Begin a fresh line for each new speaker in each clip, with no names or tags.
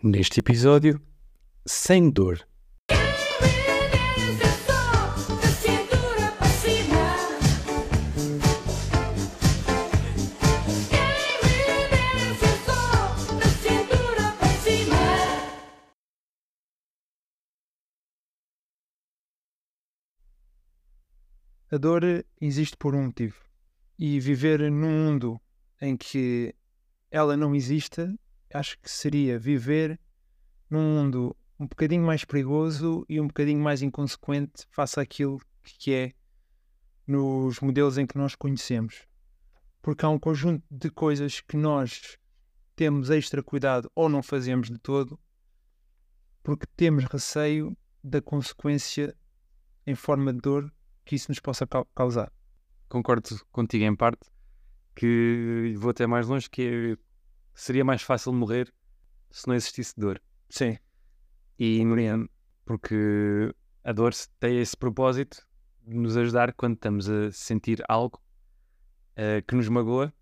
Neste episódio, sem dor.
A dor existe por um motivo. E viver num mundo em que ela não exista, acho que seria viver num mundo um bocadinho mais perigoso e um bocadinho mais inconsequente face àquilo que é nos modelos em que nós conhecemos. Porque há um conjunto de coisas que nós temos extra cuidado ou não fazemos de todo, porque temos receio da consequência em forma de dor que isso nos possa cau- causar.
Concordo contigo em parte, que vou até mais longe, que é- seria mais fácil morrer se não existisse dor.
Sim.
E porque a dor tem esse propósito de nos ajudar quando estamos a sentir algo eh, que nos magoa,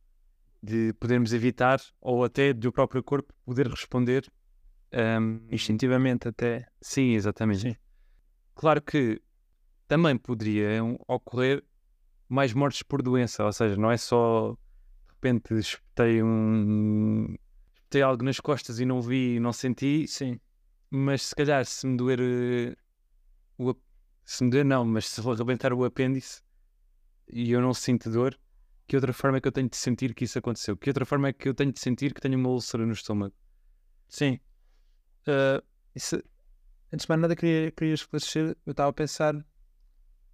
de podermos evitar ou até do próprio corpo poder responder ehm,
Instintivamente até.
Sim, exatamente.
Sim.
Claro que também poderiam ocorrer mais mortes por doença, ou seja, não é só repente espetei um espetei algo nas costas e não vi e não senti,
Sim.
mas se calhar se me doer eh, o se me doer não, mas se arrebentar o apêndice e eu não sinto dor, que outra forma é que eu tenho de sentir que isso aconteceu? Que outra forma é que eu tenho de sentir que tenho uma úlcera no estômago?
Sim. Ah, isso- antes de mais nada, queria, queria esclarecer. Eu estava a pensar.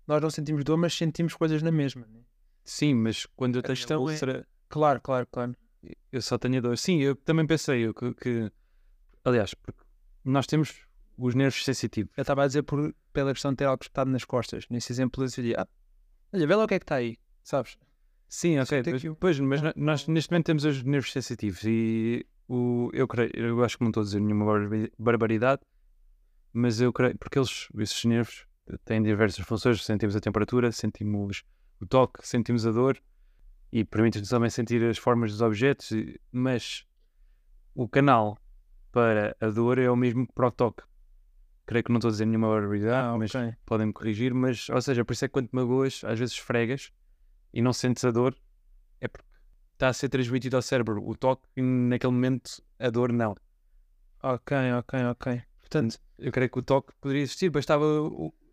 Nós não sentimos dor, mas sentimos coisas na mesma. né?
Sim, mas quando eu tenho
é-
úlcera,
Claro, claro, claro.
Eu só tenho dor. Sim, eu também pensei eu que, que- aliás, porque nós temos os nervos sensitivos.
Eu estava a dizer por, pela questão de ter algo espetado nas costas. Nesse exemplo, eu dizia: ah, olha, vê lá o que é que está aí, sabes?
Sim, ok. Pois, pois, mas no- nós neste momento temos os nervos sensitivos e o, eu creio, eu acho que não estou a dizer nenhuma barba- barbaridade, mas eu creio, porque eles, esses nervos têm diversas funções, sentimos a temperatura, sentimos o toque, sentimos a dor e permite-nos também sentir as formas dos objetos, mas o canal para a dor é o mesmo que para o toque. Creio que não estou a dizer nenhuma barbaridade,
Ah,
mas
ok.
podem-me corrigir, mas, ou seja, por isso é que quando te magoas, às vezes esfregas e não sentes a dor, é porque está a ser transmitido ao cérebro o toque naquele momento a dor não.
Ok, ok, ok. Portanto,
Eu creio que o toque poderia existir, bastava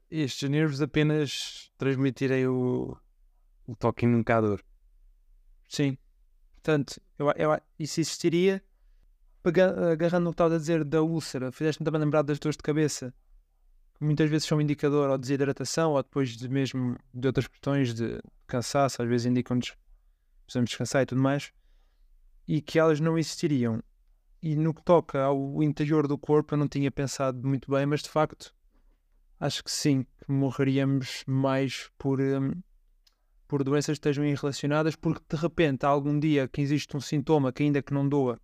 estes nervos apenas transmitirem o, o toque e nunca a dor.
Sim. Portanto, eu, eu, isso existiria. Agarrando no que estava a dizer da úlcera, fizeste-me também lembrar das dores de cabeça, que muitas vezes são indicador ou de desidratação ou depois de mesmo de outras questões de cansaço, às vezes indicam-nos precisamos descansar e tudo mais, e que elas não existiriam. E no que toca ao interior do corpo, eu não tinha pensado muito bem, mas de facto acho que sim, que morreríamos mais por, hum, por doenças que estejam relacionadas, porque de repente há algum dia que existe um sintoma que ainda que não doa,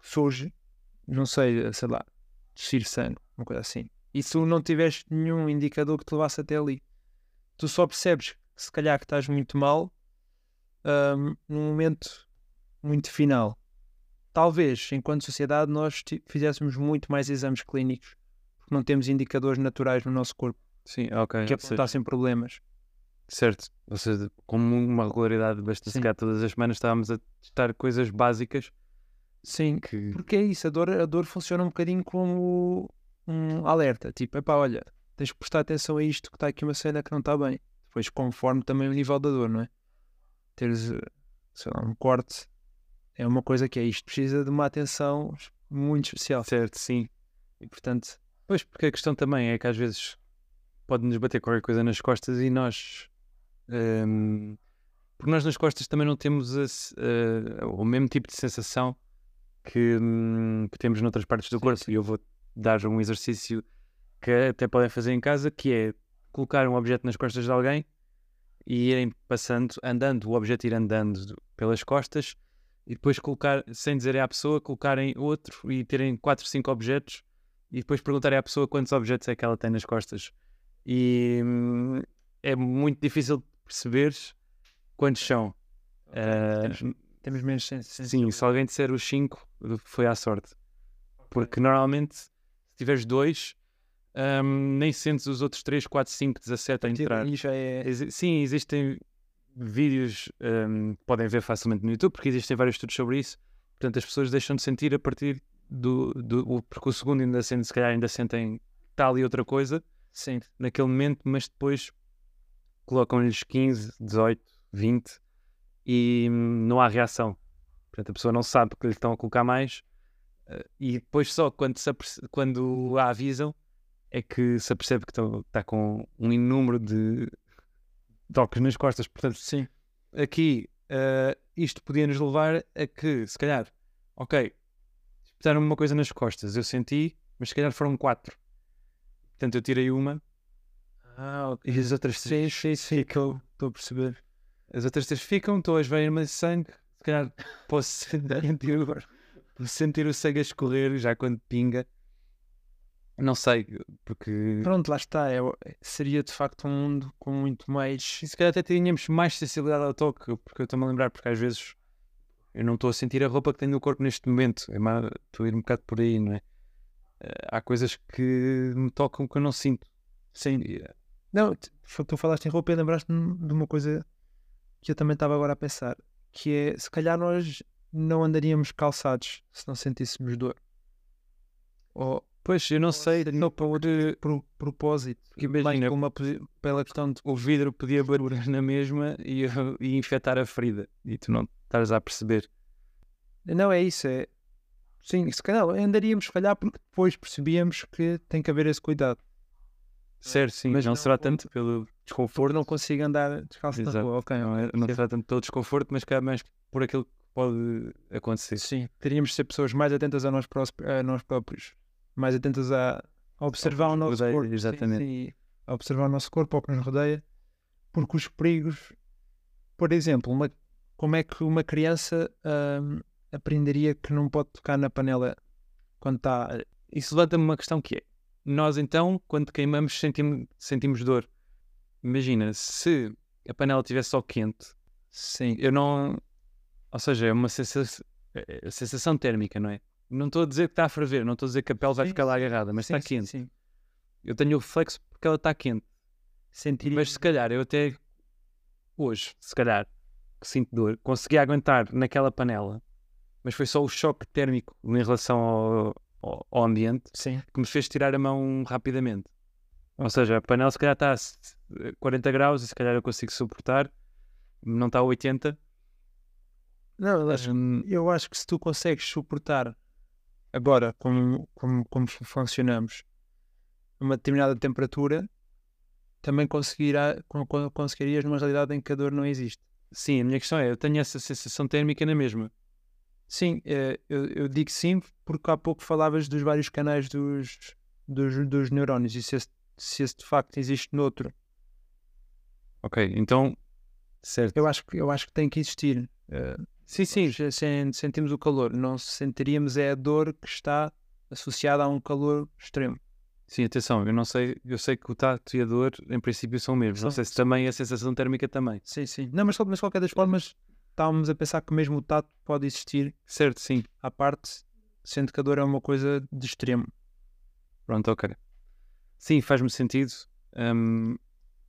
surge, não sei, sei lá, descer sangue, uma coisa assim. E se não tiveste nenhum indicador que te levasse até ali, tu só percebes que se calhar que estás muito mal hum, num momento muito final. Talvez, enquanto sociedade, nós fizéssemos muito mais exames clínicos, porque não temos indicadores naturais no nosso corpo
Sim, ok.
que apontassem problemas.
Certo. Ou seja, com uma regularidade bastante
Sim.
se calhar todas as semanas estávamos a testar coisas básicas
Sim,
que
Porque é isso, a dor, a dor funciona um bocadinho como um alerta. Tipo, epá, olha, tens que prestar atenção a isto que está aqui uma cena que não está bem. Depois, conforme também o nível da dor, não é? Teres, eh, sei lá, um corte é uma coisa que é isto, precisa de uma atenção muito especial.
certo, sim.
E portanto,
Pois, porque a questão também é que às vezes pode-nos bater qualquer coisa nas costas e nós. Hum, porque nós nas costas também não temos a se- eh, o mesmo tipo de sensação que, hum, que temos noutras partes do
Sim,
corpo.
sim.
E eu vou dar um exercício que até podem fazer em casa, que é colocar um objeto nas costas de alguém e irem passando, andando, o objeto ir andando pelas costas e depois colocar, sem dizerem à pessoa, colocarem outro e terem 4, 5 objetos e depois perguntarem à pessoa quantos objetos é que ela tem nas costas. E hum, é muito difícil de perceber quantos são. Ah,
temos, temos menos sen-
sim,
sensibilidade.
se alguém disser os 5, foi à sorte. Porque normalmente, se tiveres dois, hum, nem sentes os outros 3, 4, 5, 17 a entrar.
E já é.
Sim, existem vídeos hum, que podem ver facilmente no YouTube, porque existem vários estudos sobre isso. Portanto, as pessoas deixam de sentir a partir do, do porque o segundo ainda sentem, se calhar ainda sentem tal e outra coisa
Sim.
naquele momento, mas depois colocam-lhes 15, 18, 20 e não há reação. Portanto, a pessoa não sabe que lhe estão a colocar mais eh, e depois só quando, se quando a avisam é que se apercebe que estão- está com um inúmero de toques nas costas. Portanto,
Sim.
aqui eh, isto podia nos levar a que, se calhar, ok, espetaram-me uma coisa nas costas, eu senti, mas se calhar foram quatro. Portanto, eu tirei uma
Ah,
e as outras três,
sim, sim. Estou a perceber.
as outras três ficam, estou a ver de sangue, se calhar posso sentir, o- sentir o sangue a escorrer já quando pinga. Não sei, porque
Pronto, lá está. É, seria de facto um mundo com muito mais.
E se calhar até tínhamos mais sensibilidade ao toque, porque eu estou-me a lembrar, porque às vezes eu não estou a sentir a roupa que tenho no corpo neste momento. É mais- Estou a ir um bocado por aí, não é? Eh, Há coisas que me tocam que eu não sinto.
Sim.
E, eh,
Não, tu falaste em roupa e lembraste-me de uma coisa que eu também estava agora a pensar, que é se calhar nós não andaríamos calçados se não sentíssemos dor. Ou
Pois, eu não sei,
só para outro pro- propósito.
Porque imagina-
uma pela questão de
o vidro podia bater na mesma e, e infectar a ferida. E tu não estás a perceber.
Não é isso, é sim, se calhar andaríamos se calhar porque depois percebíamos que tem que haver esse cuidado.
Certo, sim,
Mas
não,
não
será tanto pelo desconforto.
não consigo andar descalço na rua, ok.
Não, é- não
Sim.
será tanto pelo desconforto, mas cá mais por aquilo que pode acontecer.
Sim, teríamos de ser pessoas mais atentas a nós, a nós próprios, mais atentas a observar o nosso
rodeia,
corpo. sim,
exatamente.
sim, a observar o nosso corpo, ao que nos rodeia, porque os perigos, por exemplo, uma- como é que uma criança hum, aprenderia que não pode tocar na panela quando está.
Isso levanta-me uma questão que é: nós então, quando queimamos, sentimos, sentimos dor. Imagina, se a panela estivesse só quente,
Sim,
eu não. Ou seja, é uma sensação, é- é sensação térmica, não é? Não estou a dizer que está a ferver, não estou a dizer que a pele vai
Sim,
ficar lá agarrada, mas
sim,
está quente.
Sim,
Eu tenho o reflexo porque ela está quente.
Sentiria.
Mas se calhar eu até hoje, se calhar, que sinto dor, consegui aguentar naquela panela, mas foi só o choque térmico em relação ao, ao- ao ambiente
Sim,
que me fez tirar a mão rapidamente. Ou seja, a panela se calhar está a s- 40 graus e se calhar eu consigo suportar, não está a 80.
não, eu acho,
Hum,
eu acho que se tu consegues suportar agora como, como, como funcionamos uma determinada temperatura, também conseguirá, con- con- conseguirias numa realidade em que a dor não existe.
sim, a minha questão é, eu tenho essa sensação térmica na mesma.
Sim, eh, eu, eu digo sim porque há pouco falavas dos vários canais dos, dos, dos neurónios e se esse, se esse de facto existe noutro,
Ok, então, certo.
eu acho que, eu acho que tem que existir. Eh,
Sim, sim,
sentimos o calor, não sentiríamos é a dor que está associada a um calor extremo.
sim, atenção, eu não sei, eu sei que o tato e a dor em princípio são o mesmo. Não sei se também a sensação térmica também.
Sim, sim. Não, mas, mas de qualquer das formas, estávamos a pensar que mesmo o tato pode existir
Certo, sim.
à parte, sendo que a dor é uma coisa de extremo.
Pronto, ok. Sim, faz-me sentido. Hum,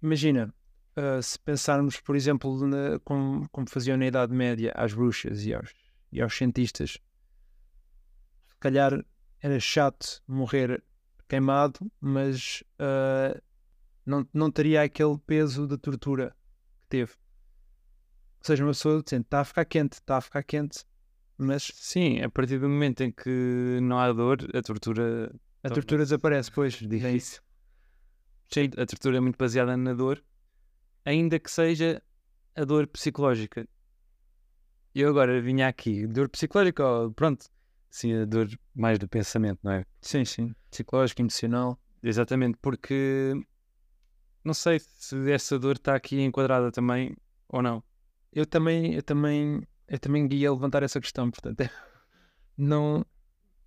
Imagina, ah, se pensarmos, por exemplo, na- como, como faziam na Idade Média às bruxas e aos, e aos cientistas, se calhar era chato morrer queimado, mas ah, não, não teria aquele peso de tortura que teve. Ou seja, uma pessoa dizendo, está a ficar quente, está a ficar quente, mas
sim, a partir do momento em que não há dor, a tortura.
a tortura desaparece, pois. É
difícil.
isso.
Sim, a tortura é muito baseada na dor, ainda que seja a dor psicológica. Eu agora vinha aqui, dor psicológica, pronto, sim, a dor mais do pensamento, não é?
Sim, sim. Psicológico, emocional.
Exatamente, porque não sei se essa dor está aqui enquadrada também ou não.
Eu também, eu também, eu também ia levantar essa questão, portanto, não,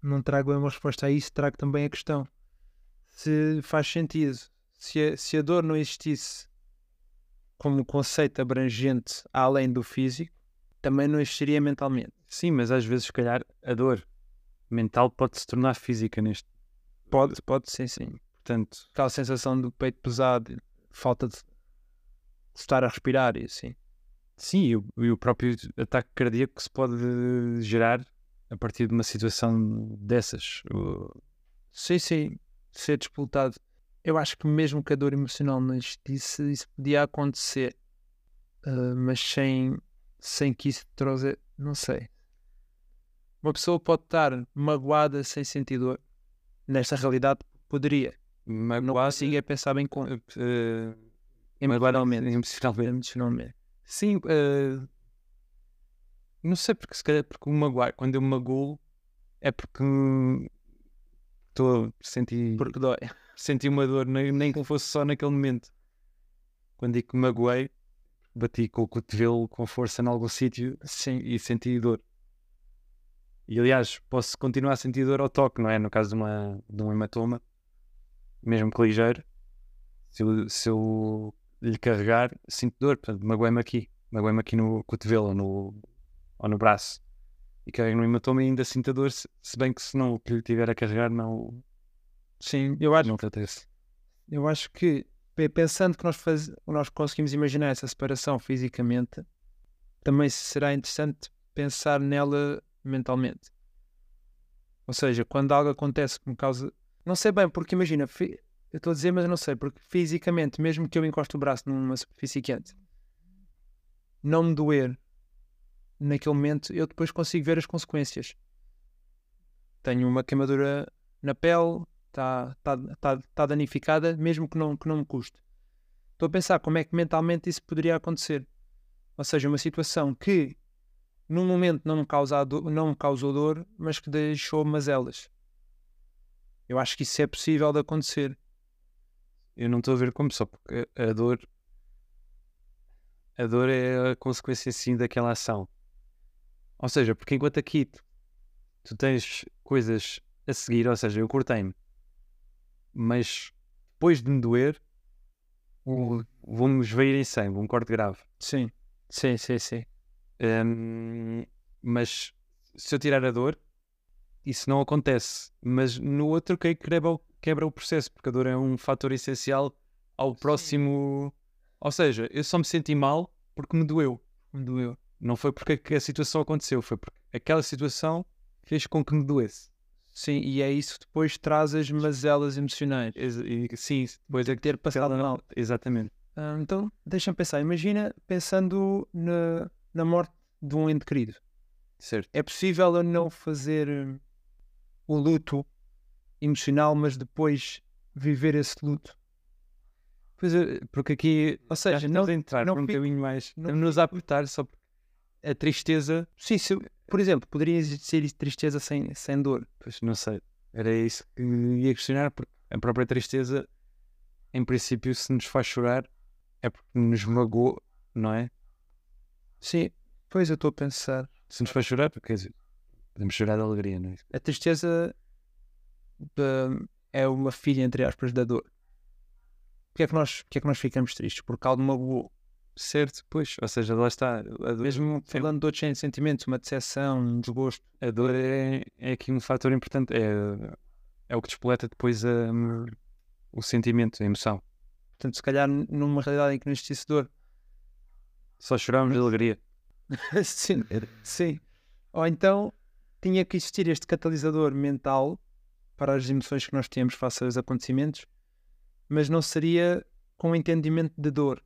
não trago uma resposta a isso, trago também a questão se faz sentido, se a, se a dor não existisse como conceito abrangente além do físico, também não existiria mentalmente.
Sim, mas às vezes, se calhar, a dor mental pode se tornar física neste.
Pode, pode, sim, sim.
Portanto,
Aquela sensação do peito pesado, falta de estar a respirar e assim.
Sim, e o, e o próprio ataque cardíaco que se pode gerar a partir de uma situação dessas.
Sim, sim, ser disputado. Eu acho que mesmo que a dor emocional não isso podia acontecer. Ah, mas sem, sem que isso trouxe. Não sei. Uma pessoa pode estar magoada sem sentir dor. Nesta realidade, poderia. Não
Magoado,
consigo é pensar bem com
eh, eh,
emocionalmente.
emocionalmente.
emocionalmente.
Sim, eh, não sei porque se calhar porque o magoar, quando eu magoo é porque estou a sentir,
Porque dói.
senti uma dor, nem, nem que fosse só naquele momento. Quando digo que magoei, bati com o cotovelo com força em algum sítio e senti dor. E aliás, posso continuar a sentir dor ao toque, não é? No caso de, uma, de um hematoma, mesmo que ligeiro, se eu, se eu lhe carregar, sinto dor, portanto, magoei-me aqui, magoei-me aqui no cotovelo ou no, ou no braço. E carrego no hematoma e ainda sinto a dor, se, se bem que se não o que lhe tiver a carregar, não,
Sim, eu acho
não acontece.
Eu acho que, pe- pensando que nós, faz... nós conseguimos imaginar essa separação fisicamente, também será interessante pensar nela mentalmente. Ou seja, quando algo acontece que me causa. Não sei bem, porque imagina, fi- eu estou a dizer, mas eu não sei, porque fisicamente, mesmo que eu encoste o braço numa superfície quente, não me doer naquele momento, eu depois consigo ver as consequências. Tenho uma queimadura na pele, está tá, tá, tá danificada, mesmo que não, que não me custe. Estou a pensar como é que mentalmente isso poderia acontecer. Ou seja, uma situação que num momento não me, causa do- não me causou dor, mas que deixou mazelas. Eu acho que isso é possível de acontecer.
Eu não estou a ver como só porque a dor a dor é a consequência sim daquela ação. Ou seja, porque enquanto aqui tu, tu tens coisas a seguir, ou seja, eu cortei-me, mas depois de me doer, vou-me esvair em sangue, um corte grave.
Sim, sim, sim, sim.
Hum, mas se eu tirar a dor, isso não acontece. Mas no outro que quebra, o- quebra o processo, porque a dor é um fator essencial ao próximo. Ou seja, eu só me senti mal porque me doeu.
Me doeu.
Não foi porque que a situação aconteceu, foi porque aquela situação fez com que me doesse.
Sim, e é isso que depois traz as mazelas emocionais.
E, sim, depois é que
Ter passado mal.
Exatamente.
Ah, então, deixa-me pensar. Imagina pensando na, na morte de um ente querido.
Certo.
É possível eu não fazer hum, o luto emocional, mas depois viver esse luto?
Pois é, porque aqui,
Ou seja,
já
não-
entrar
não
por um
fico-
bocadinho mais.
não
a apertar só porque a tristeza
Sim, se, por exemplo, poderia existir tristeza sem, sem dor.
Pois não sei. Era isso que ia questionar, porque a própria tristeza, em princípio, se nos faz chorar, é porque nos magoou, não é?
Sim, pois eu estou a pensar.
Se nos faz chorar, quer dizer, podemos chorar de alegria, não é?
A tristeza hum, é uma filha, entre aspas, da dor. Porquê é que nós, porquê é que nós ficamos tristes? Porque algo magoou.
Certo, pois, ou seja, lá está. Dor,
Mesmo falando de outros sentimentos, uma decepção, um desgosto.
a dor é, é aqui um fator importante, é, é o que despoleta depois a, o sentimento, a emoção.
Portanto, se calhar numa realidade em que não existisse dor.
Só choramos de alegria.
sim, sim. Ou então tinha que existir este catalisador mental para as emoções que nós temos face aos acontecimentos, mas não seria com entendimento de dor.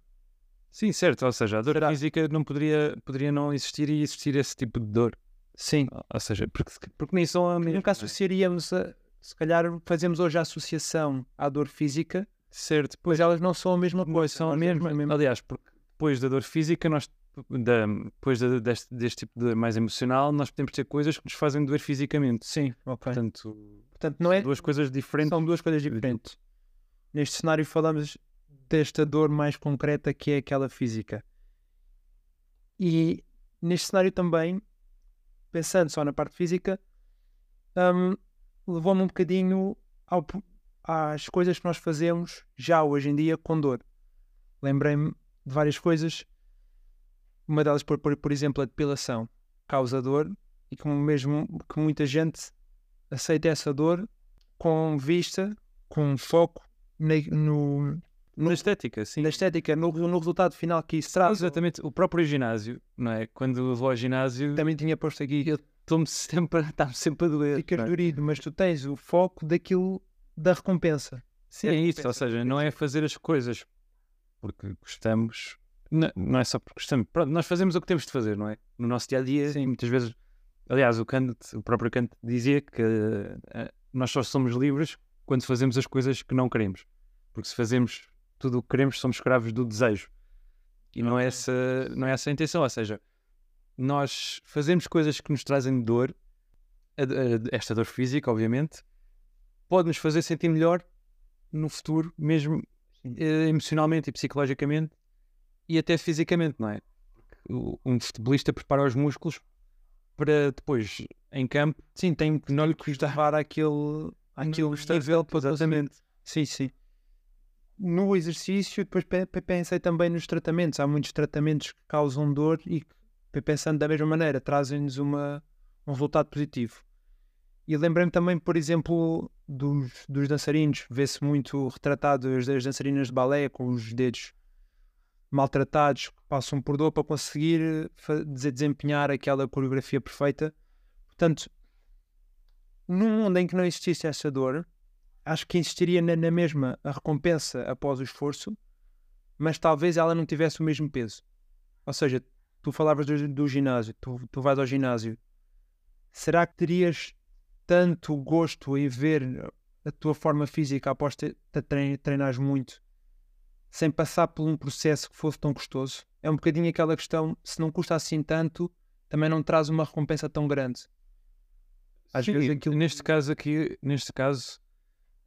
Sim, certo, ou seja, a dor
Será?
física não poderia, poderia não existir e existir esse tipo de dor.
Sim.
Ou seja, porque, porque nem são a mesma.
Nunca associaríamos a. Se calhar fazemos hoje a associação à dor física,
Certo,
pois elas não são a mesma
Pois
coisa.
são a mesma.
a mesma-
Aliás, porque depois da dor física, nós, da, depois da- deste, deste tipo de dor mais emocional, nós podemos ter coisas que nos fazem doer fisicamente.
Sim, ok.
Portanto,
Portanto, não é,
duas coisas diferentes.
são duas coisas diferentes. Neste cenário falamos desta dor mais concreta que é aquela física. E neste cenário também, pensando só na parte física, hum, levou-me um bocadinho ao às coisas que nós fazemos já hoje em dia com dor. Lembrei-me de várias coisas. Uma delas, por, por, por exemplo, a depilação causa dor e como mesmo que muita gente aceita essa dor com vista, com foco na, no,
Na estética, sim.
na estética, no, no resultado final que isso traz.
Exatamente. O próprio ginásio, não é? Quando vou ao ginásio,
Também tinha posto aqui,
estou-me sempre, sempre a doer.
ficas
é?
dorido, mas tu tens o foco daquilo da recompensa.
Sim, é isso. Ou seja, não é fazer as coisas porque gostamos. Não, não é só porque gostamos. Pronto, nós fazemos o que temos de fazer, não é? No nosso dia a dia,
Sim.
muitas vezes. Aliás, o Kant, o próprio Kant dizia que eh, nós só somos livres quando fazemos as coisas que não queremos. Porque se fazemos tudo o que queremos, somos escravos do desejo. E não é essa, não é essa a intenção. Ou seja, nós fazemos coisas que nos trazem dor, esta dor física, obviamente, pode nos fazer sentir melhor no futuro, mesmo eh, emocionalmente e psicologicamente e até fisicamente, não é? Um futebolista prepara os músculos para depois, em campo,
Sim, tem que não lhe àquele, àquele
gostar
nível
exatamente.
Sim, sim. No exercício, depois pe- pe- pensei também nos tratamentos. Há muitos tratamentos que causam dor e que, pe- pensando da mesma maneira, trazem-nos uma, um resultado positivo. E lembrei-me também, por exemplo, dos, dos dançarinos. Vê-se muito retratado as, as dançarinas de balé com os dedos maltratados, que passam por dor para conseguir dese- desempenhar aquela coreografia perfeita. Portanto, num mundo em que não existisse essa dor, acho que existiria na, na mesma a recompensa após o esforço, mas talvez ela não tivesse o mesmo peso. Ou seja, tu falavas do, do ginásio, tu, tu vais ao ginásio, será que terias tanto gosto em ver a tua forma física após te, te trein- treinares muito, sem passar por um processo que fosse tão custoso? É um bocadinho aquela questão, se não custa assim tanto, também não traz uma recompensa tão grande. Às
Sim,
vezes aquilo-
neste caso aqui, neste caso,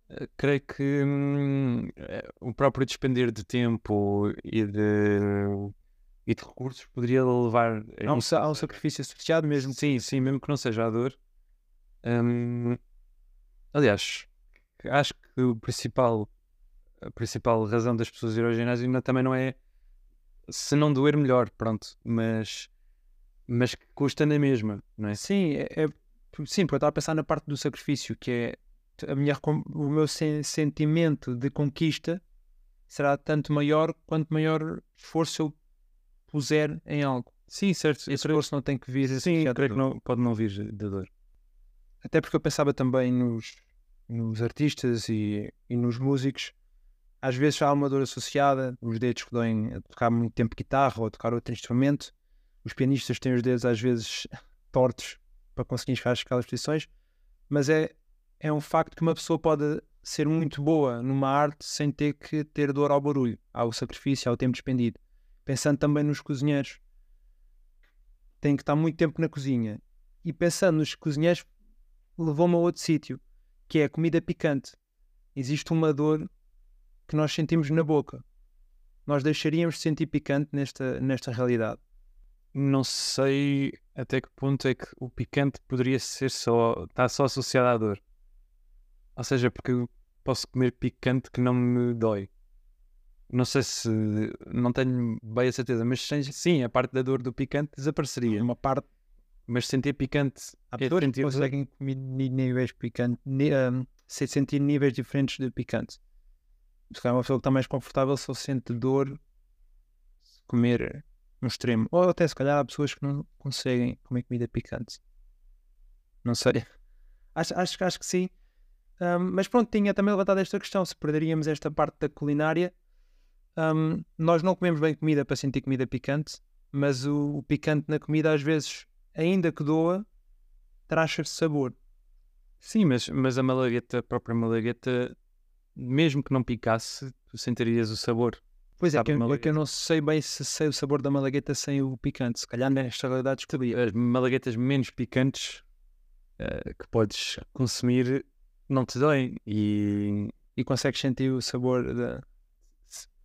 eh, creio que hum, eh, o próprio despender de tempo e de, e de recursos poderia levar a
um,
isso.
um sacrifício associado mesmo.
Sim, sim, mesmo que não seja a dor. Hum, aliás, acho que o principal, a principal razão das pessoas ir ao ginásio não- também não é se não doer melhor, pronto, mas, mas que custa na mesma, não é?
Sim, é, é- sim, porque eu estava a pensar na parte do sacrifício, que é a minha, o meu sen- sentimento de conquista será tanto maior quanto maior esforço eu puser em algo.
Sim, certo.
Esse
creio-
esforço não tem que vir
Sim, creio que não, pode não vir da dor.
Até porque eu pensava também nos, nos artistas e, e nos músicos. Às vezes há uma dor associada, os dedos que doem a tocar muito tempo guitarra ou a tocar outro instrumento. Os pianistas têm os dedos às vezes tortos para conseguir chegar àquelas posições. Mas é, é um facto que uma pessoa pode ser muito boa numa arte sem ter que ter dor ao barulho, ao sacrifício, ao tempo despendido. Pensando também nos cozinheiros, têm que estar muito tempo na cozinha. E pensando nos cozinheiros, levou-me a outro sítio, que é a comida picante. Existe uma dor que nós sentimos na boca. Nós deixaríamos de sentir picante nesta, nesta realidade.
Não sei até que ponto é que o picante poderia ser só. está só associado à dor. Ou seja, porque eu posso comer picante que não me dói. Não sei se. não tenho bem a certeza, mas sim, sim, a parte da dor do picante desapareceria.
Uma parte
Mas sentir picante.
há
é
pessoas que
sentir dor.
conseguem comer níveis picantes, se sentir níveis diferentes de picante. Se calhar uma pessoa que está mais confortável só sente dor se comer no extremo. Ou até se calhar há pessoas que não conseguem comer comida picante. Não sei. Acho, acho, acho que sim. Ahm, mas pronto, tinha também levantado esta questão: se perderíamos esta parte da culinária. Ahm, nós não comemos bem comida para sentir comida picante, mas o, o picante na comida, às vezes, ainda que doa, traz sabor.
Sim, mas, mas a malagueta, a própria malagueta, mesmo que não picasse, tu sentirias o sabor.
Pois é, que eu, é que eu não sei bem se sei o sabor da malagueta sem o picante. Se calhar nesta realidade descobria.
As malaguetas menos picantes eh, que podes consumir não te doem. E
E consegues sentir o sabor da.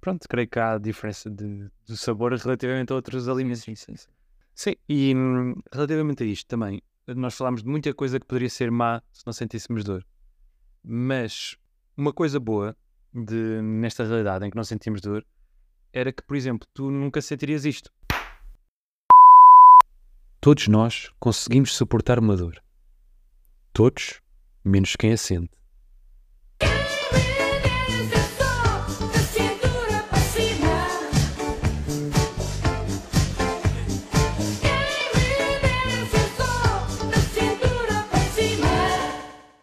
pronto, creio que há diferença de, do sabor relativamente a outros alimentos.
Sim, sim, sim.
Sim, e hum, relativamente a isto também, nós falámos de muita coisa que poderia ser má se não sentíssemos dor. Mas uma coisa boa de, nesta realidade em que não sentimos dor era que, por exemplo, tu nunca sentirias isto. Todos nós conseguimos suportar uma dor. Todos menos quem assente.